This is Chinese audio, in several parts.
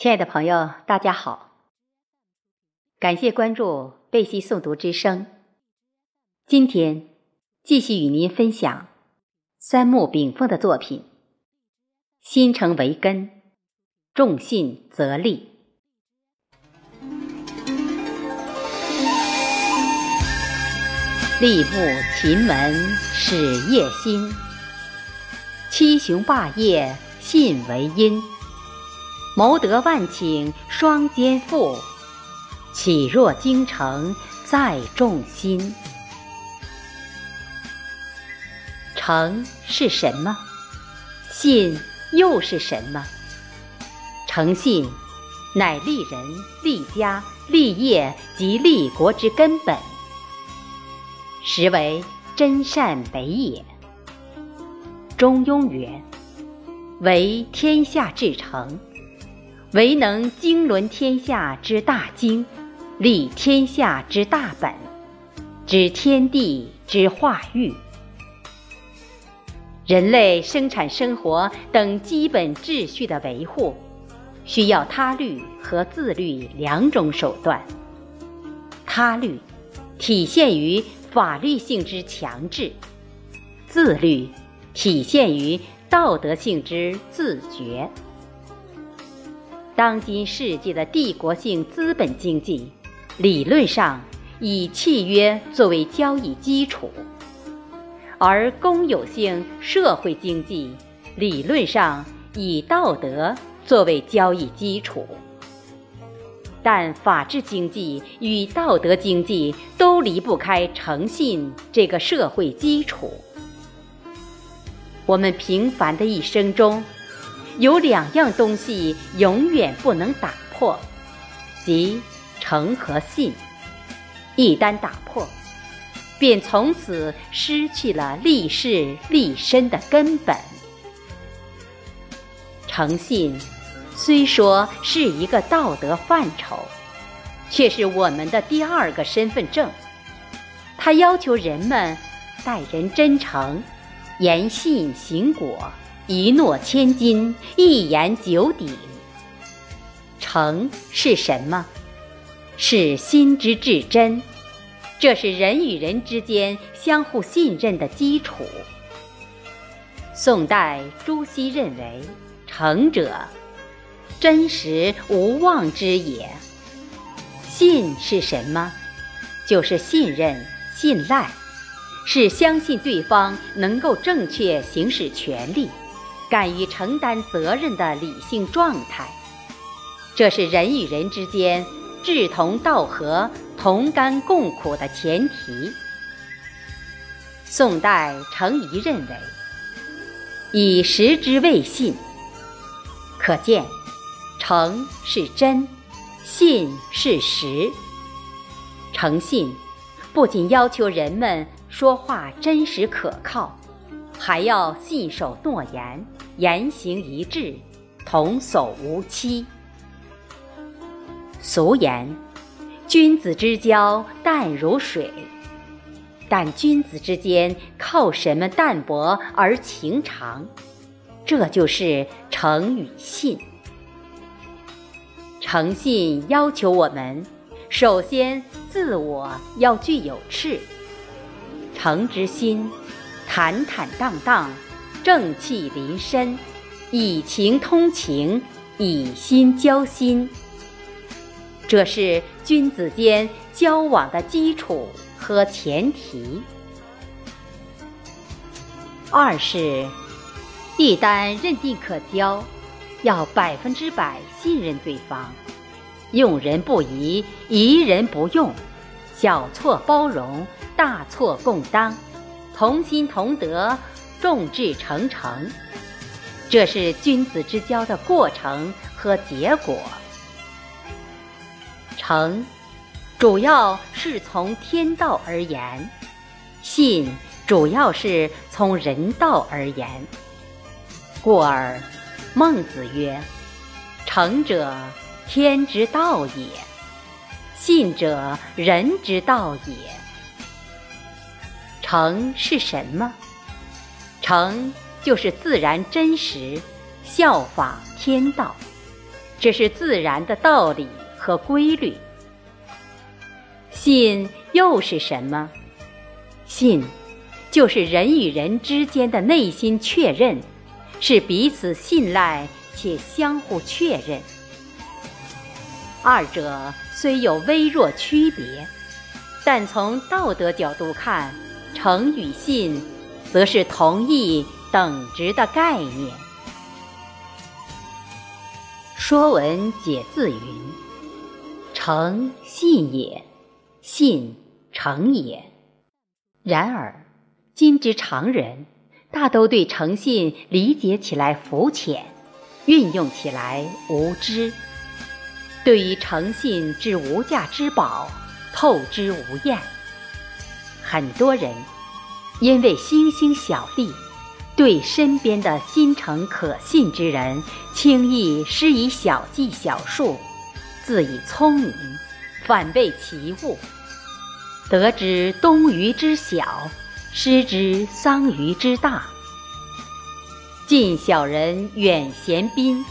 亲爱的朋友，大家好！感谢关注贝西诵读之声。今天继续与您分享三木炳凤的作品《心诚为根，重信则立》。立木秦门始业新，七雄霸业信为因。谋得万顷双肩负，岂若京城载众心？诚是什么？信又是什么？诚信乃立人、立家、立业及立国之根本，实为真善美也。中庸曰：“为天下至诚。”唯能经纶天下之大经，立天下之大本，知天地之化育。人类生产生活等基本秩序的维护，需要他律和自律两种手段。他律体现于法律性之强制，自律体现于道德性之自觉。当今世界的帝国性资本经济，理论上以契约作为交易基础；而公有性社会经济理论上以道德作为交易基础。但法治经济与道德经济都离不开诚信这个社会基础。我们平凡的一生中。有两样东西永远不能打破，即诚和信。一旦打破，便从此失去了立世立身的根本。诚信虽说是一个道德范畴，却是我们的第二个身份证。它要求人们待人真诚，言信行果。一诺千金，一言九鼎。诚是什么？是心之至真，这是人与人之间相互信任的基础。宋代朱熹认为，诚者，真实无妄之也。信是什么？就是信任、信赖，是相信对方能够正确行使权利。敢于承担责任的理性状态，这是人与人之间志同道合、同甘共苦的前提。宋代程颐认为：“以实之谓信。”可见，诚是真，信是实。诚信不仅要求人们说话真实可靠，还要信守诺言。言行一致，童叟无欺。俗言：“君子之交淡如水。”但君子之间靠什么淡泊而情长？这就是诚与信。诚信要求我们，首先自我要具有赤。诚之心，坦坦荡荡。正气临身，以情通情，以心交心，这是君子间交往的基础和前提。二是，一旦认定可交，要百分之百信任对方，用人不疑，疑人不用，小错包容，大错共当，同心同德。众志成城，这是君子之交的过程和结果。诚，主要是从天道而言；信，主要是从人道而言。故而，孟子曰：“诚者，天之道也；信者，人之道也。”诚是什么？诚就是自然真实，效法天道。这是自然的道理和规律。信又是什么？信，就是人与人之间的内心确认，是彼此信赖且相互确认。二者虽有微弱区别，但从道德角度看，诚与信，则是同一等值的概念。《说文解字》云：“诚信也，信诚也。”然而，今之常人大都对诚信理解起来肤浅，运用起来无知。对于诚信之无价之宝，透之无厌。很多人因为星星小利，对身边的心诚可信之人轻易施以小计小术，自以聪明，反被其误。得之东隅之小，失之桑榆之大。近小人远贤宾，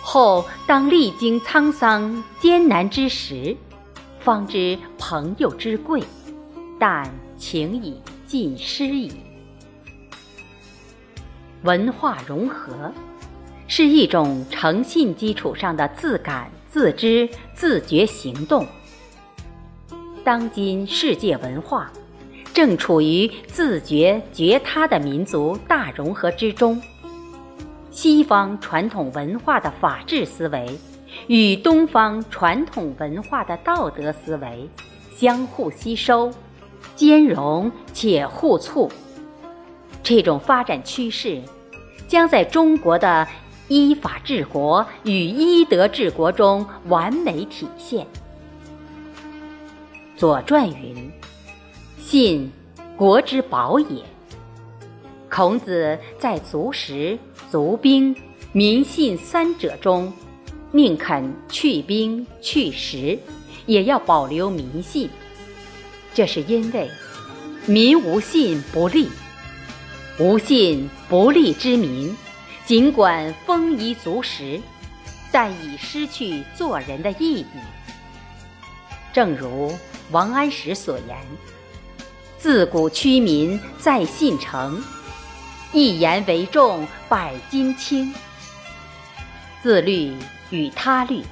后当历经沧桑艰难之时，方知朋友之贵，但情已尽失矣。文化融合是一种诚信基础上的自感、自知、自觉行动。当今世界文化正处于自觉觉他的民族大融合之中，西方传统文化的法治思维与东方传统文化的道德思维相互吸收、兼容且互促。这种发展趋势将在中国的依法治国与依德治国中完美体现。《左传》云：“信，国之宝也。”孔子在足食、足兵、民信三者中，宁肯去兵去食，也要保留民信。这是因为，民无信不立，无信不立之民，尽管丰衣足食，但已失去做人的意义。正如。王安石所言：“自古屈民在信诚，一言为重，百金轻。”自律与他律，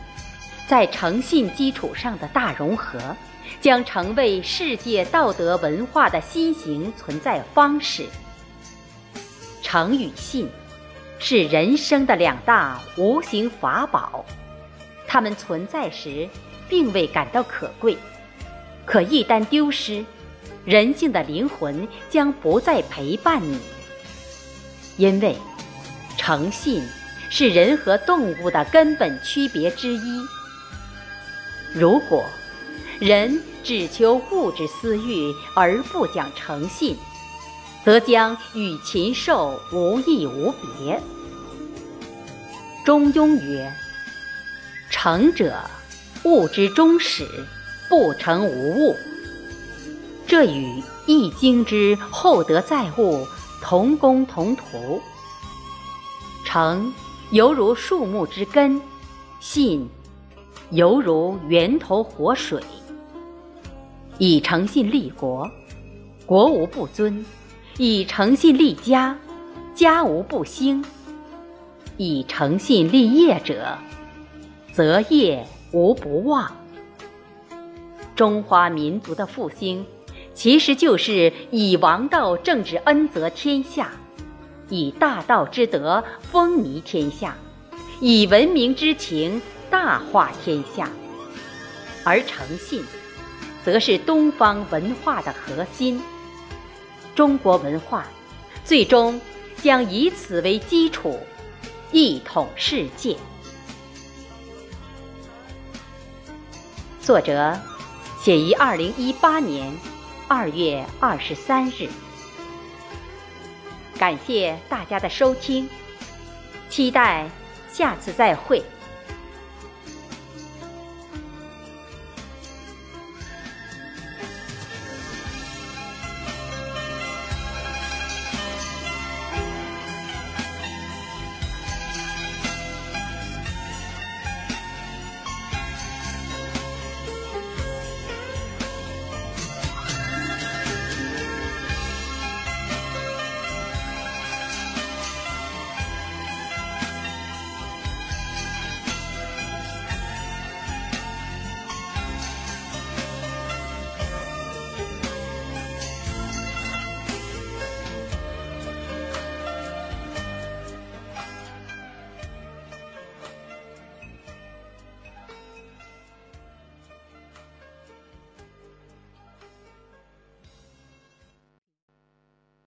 在诚信基础上的大融合，将成为世界道德文化的新型存在方式。诚与信，是人生的两大无形法宝，它们存在时，并未感到可贵。可一旦丢失，人性的灵魂将不再陪伴你。因为诚信是人和动物的根本区别之一。如果人只求物质私欲而不讲诚信，则将与禽兽无异无别。中庸曰：“诚者，物之终始。”不成无物，这与《易经》之“厚德载物”同工同途。诚犹如树木之根，信犹如源头活水。以诚信立国，国无不尊；以诚信立家，家无不兴；以诚信立业者，则业无不旺。中华民族的复兴，其实就是以王道政治恩泽天下，以大道之德风靡天下，以文明之情大化天下。而诚信，则是东方文化的核心。中国文化，最终将以此为基础，一统世界。作者。写于二零一八年二月二十三日。感谢大家的收听，期待下次再会。